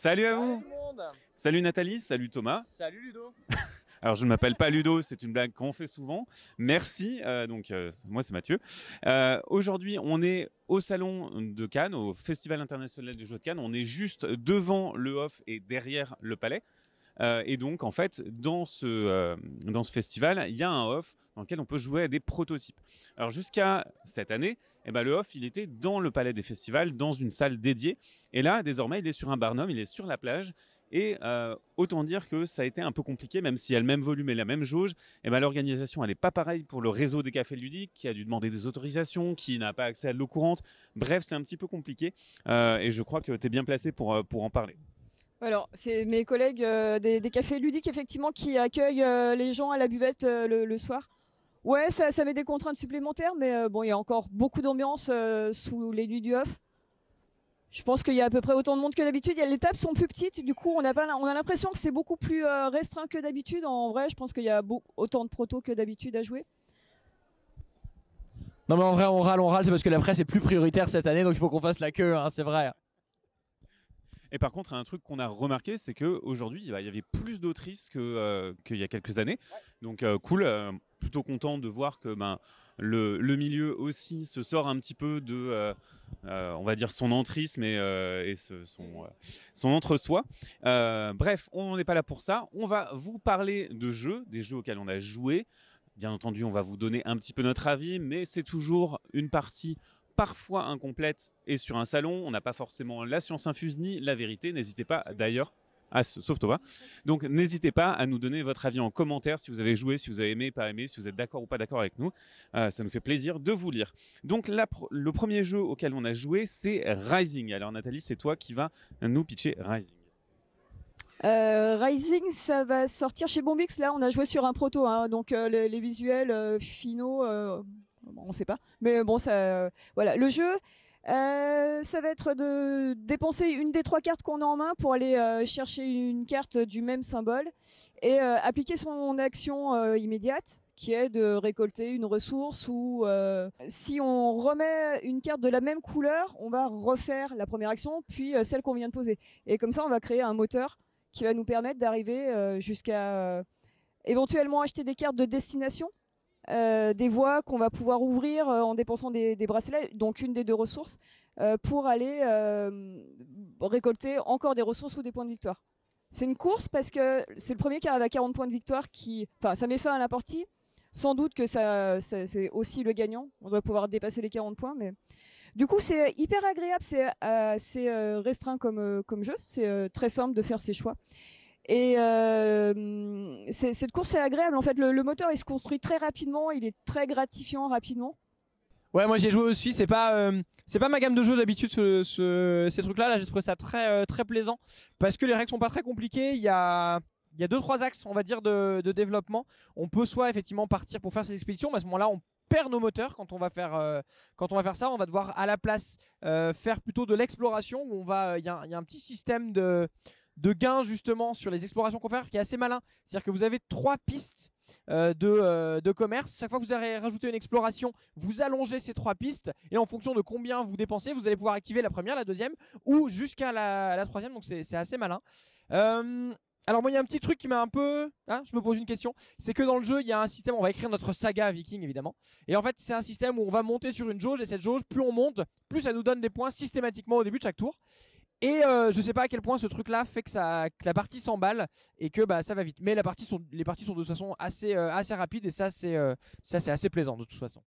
Salut à vous Salut Nathalie, salut Thomas. Salut Ludo Alors je ne m'appelle pas Ludo, c'est une blague qu'on fait souvent. Merci, euh, donc euh, moi c'est Mathieu. Euh, Aujourd'hui on est au salon de Cannes, au Festival international du jeu de Cannes. On est juste devant le off et derrière le palais. Euh, et donc en fait dans ce, euh, dans ce festival il y a un off dans lequel on peut jouer à des prototypes. Alors jusqu'à cette année, eh ben, le off il était dans le palais des festivals, dans une salle dédiée. Et là désormais il est sur un barnum, il est sur la plage. Et euh, autant dire que ça a été un peu compliqué, même s'il y a le même volume et la même jauge, et ben l'organisation elle est pas pareille pour le réseau des cafés ludiques, qui a dû demander des autorisations, qui n'a pas accès à de l'eau courante. Bref, c'est un petit peu compliqué, et je crois que tu es bien placé pour, pour en parler. Alors, c'est mes collègues euh, des, cafés ludiques, effectivement, qui accueillent euh, les gens à la buvette euh, le, soir. Ouais, ça, met des contraintes supplémentaires, mais bon, il y a encore beaucoup d'ambiance sous les nuits du off. Je pense qu'il y a à peu près autant de monde que d'habitude. Les tables sont plus petites, du coup, on a, l'impression que c'est beaucoup plus restreint que d'habitude. En vrai, je pense qu'il y a autant de protos que d'habitude à jouer. Non mais en vrai on râle, on râle, c'est parce que la presse est plus prioritaire cette année donc il faut qu'on fasse la queue, hein, c'est vrai. Et par contre, un truc qu'on a remarqué, c'est que aujourd'hui, il y avait plus d'autrices euh, qu'il y a quelques années. Donc euh, cool, euh, plutôt content de voir que ben le, le milieu aussi se sort un petit peu de, on va dire son entrisme et, et ce- son son entre-soi. Bref, on n'est pas là pour ça. On va vous parler de jeux, des jeux auxquels on a joué. Bien entendu, on va vous donner un petit peu notre avis, mais c'est toujours une partie parfois incomplète et sur un salon, on n'a pas forcément la science infuse ni la vérité. N'hésitez pas d'ailleurs. sauf Thomas. Donc n'hésitez pas à nous donner votre avis en commentaire si vous avez joué, si vous avez aimé, pas aimé, si vous êtes d'accord ou pas d'accord avec nous. Euh, ça nous fait plaisir de vous lire. Donc le premier jeu auquel on a joué, c'est Rising. Alors Nathalie, c'est toi qui vas nous pitcher Rising. Euh, Rising, ça va sortir chez Bombix. Là, on a joué sur un proto, hein, donc euh, les, visuels finaux, bon, on sait pas. Mais bon, ça, euh, voilà. Le jeu, euh, ça va être de dépenser une des trois cartes qu'on a en main pour aller euh, chercher une carte du même symbole et appliquer son action immédiate qui est de récolter une ressource ou si on remet une carte de la même couleur, on va refaire la première action puis celle qu'on vient de poser. Et comme ça, on va créer un moteur qui va nous permettre d'arriver jusqu'à éventuellement acheter des cartes de destination, euh, des voies qu'on va pouvoir ouvrir euh, en dépensant des, bracelets, donc une des deux ressources, euh, pour aller récolter encore des ressources ou des points de victoire. C'est une course parce que c'est le premier qui arrive à 40 points de victoire qui, enfin, ça met fin à la partie. Sans doute que c'est aussi le gagnant. On doit pouvoir dépasser les 40 points, mais du coup, c'est hyper agréable, c'est restreint comme, jeu, c'est très simple de faire ses choix. Et euh, cette course est agréable. En fait, le, moteur, il se construit très rapidement, il est très gratifiant rapidement. Ouais moi j'ai joué aussi, c'est pas euh, c'est pas ma gamme de jeux d'habitude ce, ce- ces trucs là, là j'ai trouvé ça très euh, très plaisant parce que les règles sont pas très compliquées, il y a il y a deux trois axes on va dire de, développement. On peut soit effectivement partir pour faire ces expéditions, mais à ce moment-là on perd nos moteurs quand on va faire quand on va faire ça, on va devoir à la place faire plutôt de l'exploration on va il y y a un petit système de de gains justement sur les explorations qu'on fait qui est assez malin. C'est-à-dire que vous avez trois pistes euh, de, euh, de commerce. Chaque fois que vous allez rajouter une exploration, vous allongez ces trois pistes et en fonction de combien vous dépensez, vous allez pouvoir activer la première, la deuxième ou jusqu'à la, troisième. Donc c'est c'est assez malin. Euh, alors moi il y a un petit truc qui m'a un peu, hein, je me pose une question, c'est que dans le jeu il y a un système, on va écrire notre saga viking évidemment, et en fait c'est un système où on va monter sur une jauge et cette jauge plus on monte, plus ça nous donne des points systématiquement au début de chaque tour. Et euh, je sais pas à quel point ce truc-là fait que, ça, la partie s'emballe et que bah ça va vite. Mais les parties sont de toute façon assez euh, assez rapides et ça c'est euh, ça c'est assez plaisant de toute façon.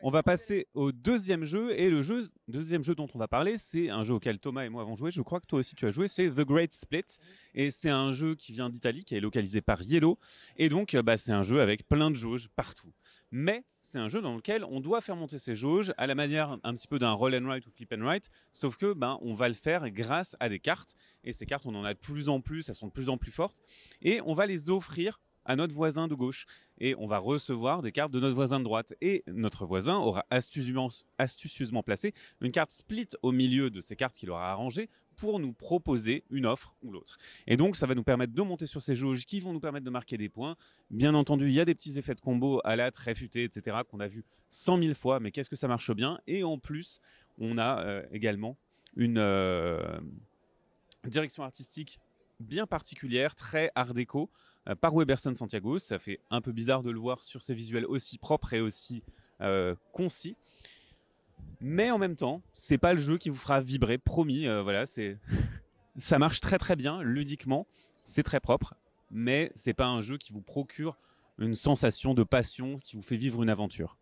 On va passer au deuxième jeu et le jeu, deuxième jeu dont on va parler, c'est un jeu auquel Thomas et moi avons joué. Je crois que toi aussi tu as joué. C'est The Great Split et c'est un jeu qui vient d'Italie, qui est localisé par Yellow et donc euh, bah, c'est un jeu avec plein de jauges partout. Mais c'est un jeu dans lequel on doit faire monter ces jauges à la manière un petit peu d'un roll and write ou flip and write, sauf que ben on va le faire grâce à des cartes et ces cartes on en a de plus en plus, elles sont de plus en plus fortes et on va les offrir à notre voisin de gauche et on va recevoir des cartes de notre voisin de droite. Et notre voisin aura astucieusement placé une carte split au milieu de ces cartes qu'il aura arrangées pour nous proposer une offre ou l'autre. Et donc, ça va nous permettre de monter sur ces jauges qui vont nous permettre de marquer des points. Bien entendu, il y a des petits effets de combo à la très futé, etc., qu'on a vu cent mille fois, mais qu'est-ce que ça marche bien? Et en plus, on a euh, également une direction artistique bien particulière, très art déco, par Weberson Santiago. Ça fait un peu bizarre de le voir sur ses visuels aussi propres et aussi concis. Mais en même temps, c'est pas le jeu qui vous fera vibrer, promis. voilà, c'est ça marche très très bien ludiquement, c'est très propre, mais c'est pas un jeu qui vous procure une sensation de passion, qui vous fait vivre une aventure.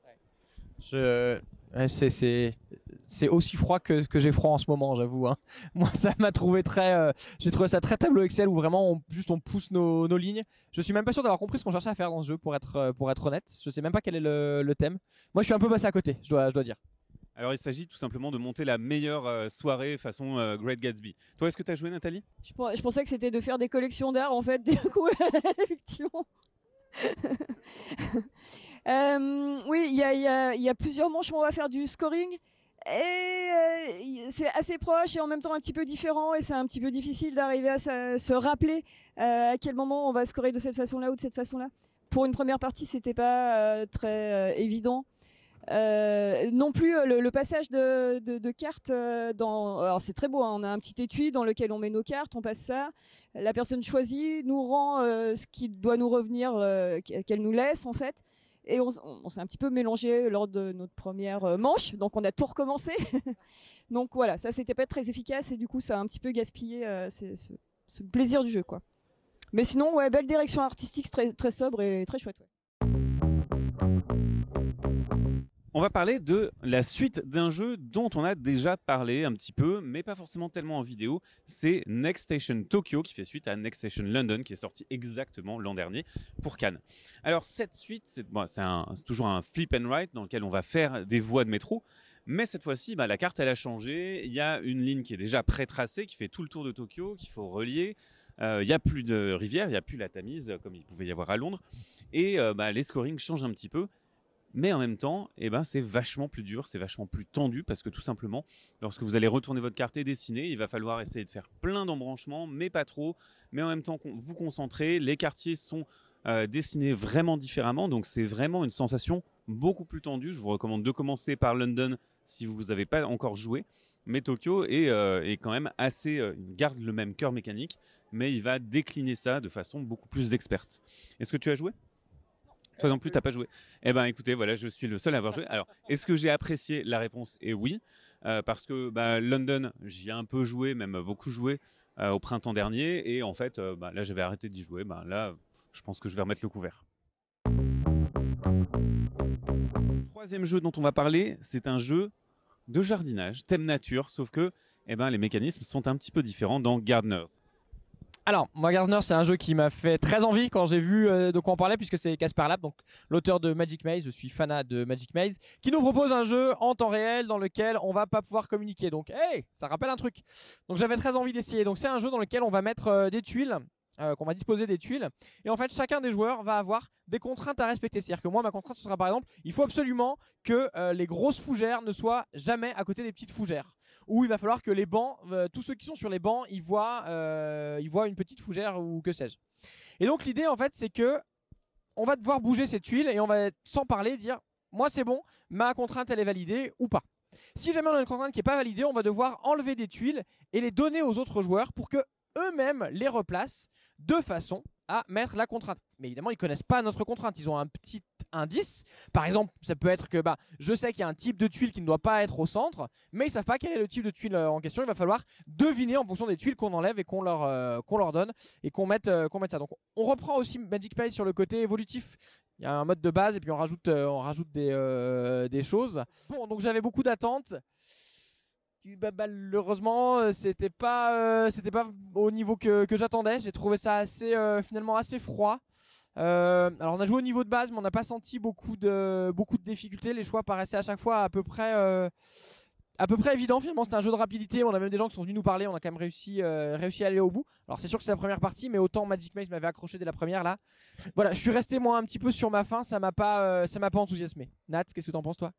C'est aussi froid que, j'ai froid en ce moment, j'avoue. Hein. Moi, ça m'a trouvé très. Euh, j'ai trouvé ça très tableau Excel où vraiment on, juste on pousse nos, nos lignes. Je suis même pas sûr d'avoir compris ce qu'on cherchait à faire dans ce jeu, pour être, euh, pour être honnête. Je sais même pas quel est le, le thème. Moi, je suis un peu passé à côté, je dois, je dois dire. Alors il s'agit tout simplement de monter la meilleure euh, soirée façon euh, Great Gatsby. Toi, est-ce que tu as joué Nathalie? Je, pensais que c'était de faire des collections d'art en fait, du coup, effectivement. Euh, oui, il y a, plusieurs manches où on va faire du scoring. Et c'est assez proche et en même temps un petit peu différent et c'est un petit peu difficile d'arriver à se rappeler à quel moment on va scorer de cette façon-là ou de cette façon-là. Pour une première partie, c'était pas très évident. Euh, non plus euh, le, passage de, cartes euh, dans. Alors c'est très beau, hein, on a un petit étui dans lequel on met nos cartes, on passe ça. La personne choisie nous rend ce qui doit nous revenir, qu'elle nous laisse en fait. Et on, s'est un petit peu mélangé lors de notre première manche, donc on a tout recommencé. donc voilà, ça c'était pas très efficace et du coup ça a un petit peu gaspillé ce, plaisir du jeu quoi. Mais sinon, ouais, belle direction artistique, très, très sobre et très chouette. On va parler de la suite d'un jeu dont on a déjà parlé un petit peu, mais pas forcément tellement en vidéo. C'est Next Station Tokyo qui fait suite à Next Station London qui est sorti exactement l'an dernier pour Cannes. Alors cette suite, c'est toujours un flip and write dans lequel on va faire des voies de métro. Mais cette fois-ci, bah, la carte elle a changé. Il y a une ligne qui est déjà pré-tracée, qui fait tout le tour de Tokyo, qu'il faut relier. Euh, il n'y a plus de rivière, il n'y a plus la Tamise comme il pouvait y avoir à Londres. Et euh, bah, les scorings changent un petit peu. Mais en même temps, eh ben, c'est vachement plus dur, c'est vachement plus tendu parce que tout simplement, lorsque vous allez retourner votre carte et dessiner, il va falloir essayer de faire plein d'embranchements, mais pas trop. Mais en même temps, vous concentrer. Les quartiers sont euh, dessinés vraiment différemment, donc c'est vraiment une sensation beaucoup plus tendue. Je vous recommande de commencer par London si vous n'avez pas encore joué. Mais Tokyo est, euh, quand même assez. Euh, garde le même cœur mécanique, mais il va décliner ça de façon beaucoup plus experte. Est-ce que tu as joué? Toi non plus, t'as pas joué. Eh ben, écoutez, voilà, je suis le seul à avoir joué. Alors, est-ce que j'ai apprécié La réponse? Est oui, euh, parce que bah, London, j'y ai un peu joué, même beaucoup joué euh, au printemps dernier, et en fait, euh, bah, là, j'avais arrêté d'y jouer. Bah, là, je pense que je vais remettre le couvert. Troisième jeu dont on va parler, c'est un jeu de jardinage, thème nature, sauf que eh ben, les mécanismes sont un petit peu différents dans Gardeners. Alors, moi Gardener, c'est un jeu qui m'a fait très envie quand j'ai vu euh, de quoi on parlait, puisque c'est Casper Lab, donc l'auteur de Magic Maze. Je suis fanat de Magic Maze, qui nous propose un jeu en temps réel dans lequel on va pas pouvoir communiquer. Donc, hey, ça rappelle un truc. Donc, j'avais très envie d'essayer. Donc, c'est un jeu dans lequel on va mettre euh, des tuiles euh, qu'on va disposer des tuiles. Et en fait, chacun des joueurs va avoir des contraintes à respecter. C'est-à-dire que moi, ma contrainte, ce sera par exemple, il faut absolument que les grosses fougères ne soient jamais à côté des petites fougères. Ou il va falloir que les bancs, euh, tous ceux qui sont sur les bancs, ils voient, ils voient une petite fougère ou que sais-je. Et donc l'idée, en fait, c'est que on va devoir bouger ces tuiles et on va sans parler dire, moi c'est bon, ma contrainte elle est validée ou pas. Si jamais on a une contrainte qui n'est pas validée, on va devoir enlever des tuiles et les donner aux autres joueurs pour que eux-mêmes les replacent de façon à mettre la contrainte. Mais évidemment, ils connaissent pas notre contrainte. Ils ont un petit indice. Par exemple, ça peut être que bah, je sais qu'il y a un type de tuile qui ne doit pas être au centre, mais ils savent pas quel est le type de tuile euh, en question. Il va falloir deviner en fonction des tuiles qu'on enlève et qu'on leur, euh, leur donne et qu'on mette, euh, mette ça. Donc, on reprend aussi Magic Play sur le côté évolutif. Il y a un mode de base et puis on rajoute, on rajoute des, des choses. Bon, donc j'avais beaucoup d'attentes. Bah, malheureusement c'était pas c'était pas au niveau que, j'attendais j'ai trouvé ça assez finalement assez froid alors on a joué au niveau de base mais on n'a pas senti beaucoup de beaucoup de difficultés. Les choix paraissaient à chaque fois à peu près à peu près évident finalement. C'était un jeu de rapidité. On a même des gens qui sont venus nous parler. On a quand même réussi réussi à aller au bout. Alors c'est sûr que c'est la première partie mais autant Magic Maze m'avait accroché dès la première là. Voilà je suis resté moi un petit peu sur ma fin ça m'a pas ça m'a pas enthousiasmé. Nat qu'est-ce que t'en penses toi?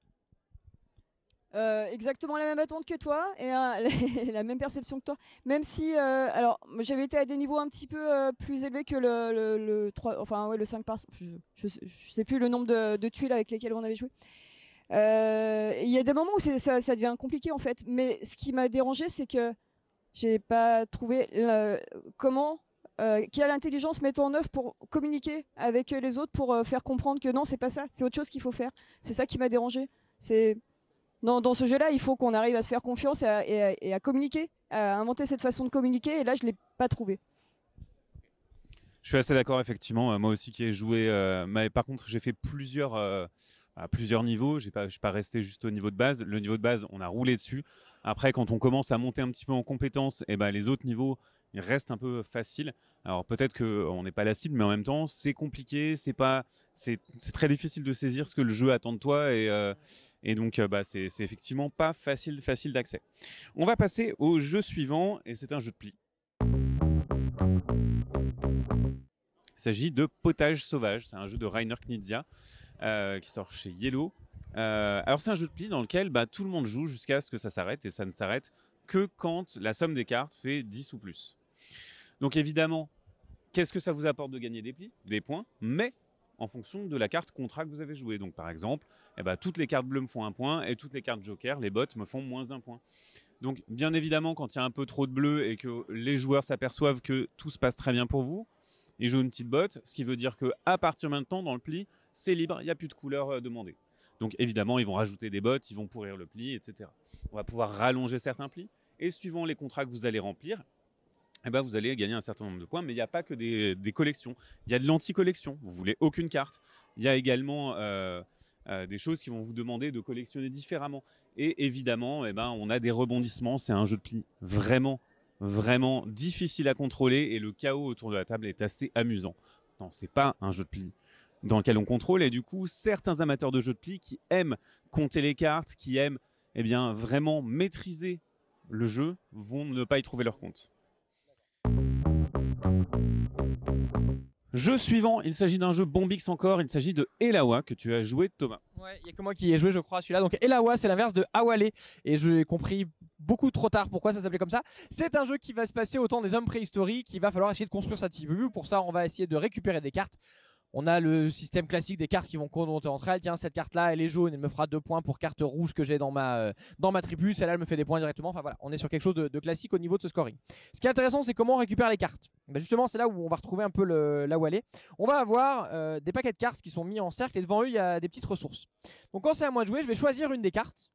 Euh, exactement la même attente que toi et euh, la même perception que toi. Même si, euh, alors, j'avais été à des niveaux un petit peu plus élevés que le, le, 3, enfin, ouais, le 5 par. Je, je, sais plus le nombre de, tuiles avec lesquelles on avait joué. Il y a des moments où ça, devient compliqué en fait. Mais ce qui m'a dérangé, c'est que j'ai pas trouvé le- comment, euh, qui a l'intelligence mettre en œuvre pour communiquer avec les autres pour faire comprendre que non, c'est pas ça, c'est autre chose qu'il faut faire. C'est ça qui m'a dérangé. C'est dans, ce jeu-là, il faut qu'on arrive à se faire confiance et à, communiquer, à inventer cette façon de communiquer. Et là, je l'ai pas trouvé. Je suis assez d'accord, effectivement. Euh, moi aussi qui ai joué. euh, mais par contre, j'ai fait plusieurs, euh, plusieurs niveaux. Je ne suis pas resté juste au niveau de base. Le niveau de base, on a roulé dessus. Après, quand on commence à monter un petit peu en compétences, et ben, les autres niveaux, ils restent un peu faciles. Alors peut-être qu'on n'est pas la cible, mais en même temps, c'est compliqué. C'est c'est très difficile de saisir ce que le jeu attend de toi. Et, et donc, euh, bah, c'est effectivement pas facile, facile d'accès. On va passer au jeu suivant. Et c'est un jeu de pli. Il s'agit de Potage Sauvage. C'est un jeu de Rainer Knizia euh, qui sort chez Yellow. Euh, alors, c'est un jeu de pli dans lequel bah, tout le monde joue jusqu'à ce que ça s'arrête. Et ça ne s'arrête que quand la somme des cartes fait 10 ou plus. Donc, évidemment, qu'est-ce que ça vous apporte de gagner des plis? Des points. Mais en fonction de la carte contrat que vous avez joué. Donc, par exemple, eh ben, toutes les cartes bleues me font un point et toutes les cartes joker, les bots, me font moins un point. Donc, bien évidemment, quand il y a un peu trop de bleu et que les joueurs s'aperçoivent que tout se passe très bien pour vous, ils jouent une petite botte, ce qui veut dire que à partir maintenant, dans le pli, c'est libre, il n'y a plus de couleur euh, demandée. Donc, évidemment, ils vont rajouter des bottes, ils vont pourrir le pli, etc. On va pouvoir rallonger certains plis et suivant les contrats que vous allez remplir, eh ben, vous allez gagner un certain nombre de points, mais il n'y a pas que des, collections. Il y a de l'anti-collection. Vous voulez aucune carte. Il y a également euh, euh, des choses qui vont vous demander de collectionner différemment. Et évidemment, eh ben, on a des rebondissements. C'est un jeu de pli vraiment, vraiment difficile à contrôler et le chaos autour de la table est assez amusant. Non, c'est pas un jeu de pli dans lequel on contrôle et du coup, certains amateurs de jeux de pli qui aiment compter les cartes, qui aiment eh bien, vraiment maîtriser le jeu, vont ne pas y trouver leur compte. Jeu suivant, il s'agit d'un jeu Bombix encore, il s'agit de Elawa que tu as joué Thomas. Ouais, il y a que moi qui ai joué, je crois, celui-là. Donc Elawa, c'est l'inverse de Awale. Et j'ai compris beaucoup trop tard pourquoi ça s'appelait comme ça? C'est un jeu qui va se passer au temps des hommes préhistoriques. Il va falloir essayer de construire sa tribu. Pour ça, on va essayer de récupérer des cartes. On a le système classique des cartes qui vont compter entre elles. Tiens, cette carte-là, elle est jaune, elle me fera deux points pour carte rouge que j'ai dans ma, euh, dans ma tribu. Celle-là, elle me fait des points directement. Enfin voilà, on est sur quelque chose de, classique au niveau de ce scoring. Ce qui est intéressant, c'est comment on récupère les cartes. Ben justement, c'est là où on va retrouver un peu le, là où. On va avoir euh, des paquets de cartes qui sont mis en cercle et devant eux, il y a des petites ressources. Donc quand c'est à moi de jouer, je vais choisir une des cartes.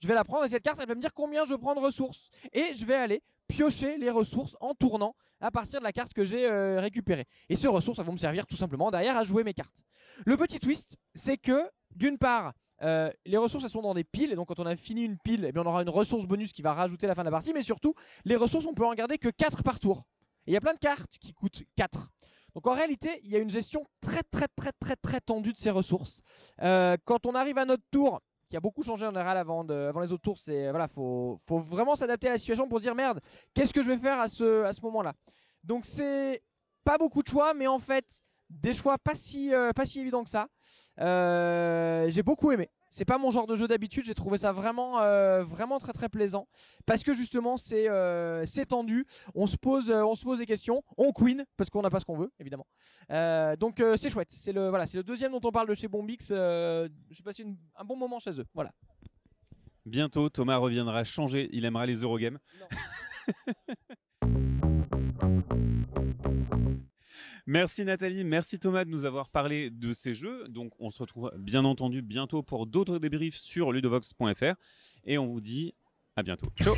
Je vais la prendre et cette carte, elle va me dire combien je prends de ressources. Et je vais aller piocher les ressources en tournant à partir de la carte que j'ai euh, récupérée. Et ces ressources, elles vont me servir tout simplement derrière à jouer mes cartes. Le petit twist, c'est que d'une part, euh, les ressources elles sont dans des piles et donc quand on a fini une pile, eh bien, on aura une ressource bonus qui va rajouter la fin de la partie. Mais surtout, les ressources, on peut en garder que 4 par tour. Et il y a plein de cartes qui coûtent 4. Donc en réalité, il y a une gestion très très très très très tendue de ces ressources. Euh, quand on arrive à notre tour, qui a beaucoup changé en général avant, les autres tours, c'est voilà, faut, vraiment s'adapter à la situation pour se dire merde, qu'est-ce que je vais faire à ce, moment-là? Donc c'est pas beaucoup de choix, mais en fait des choix pas si, euh, évidents que ça. Euh, j'ai beaucoup aimé. C'est pas mon genre de jeu d'habitude, j'ai trouvé ça vraiment, euh, vraiment très très plaisant parce que justement c'est euh, c'est tendu. On se pose, euh, on se pose des questions, on queen parce qu'on n'a pas ce qu'on veut évidemment. Donc c'est chouette. C'est le voilà, c'est le deuxième dont on parle de chez Bombix. J'ai passé une- un bon moment chez eux. Voilà. Bientôt, Thomas reviendra changer, il aimera les Eurogames. Merci Nathalie, merci Thomas de nous avoir parlé de ces jeux. Donc on se retrouve bien entendu bientôt pour d'autres débriefs sur ludovox.fr et on vous dit à bientôt. Ciao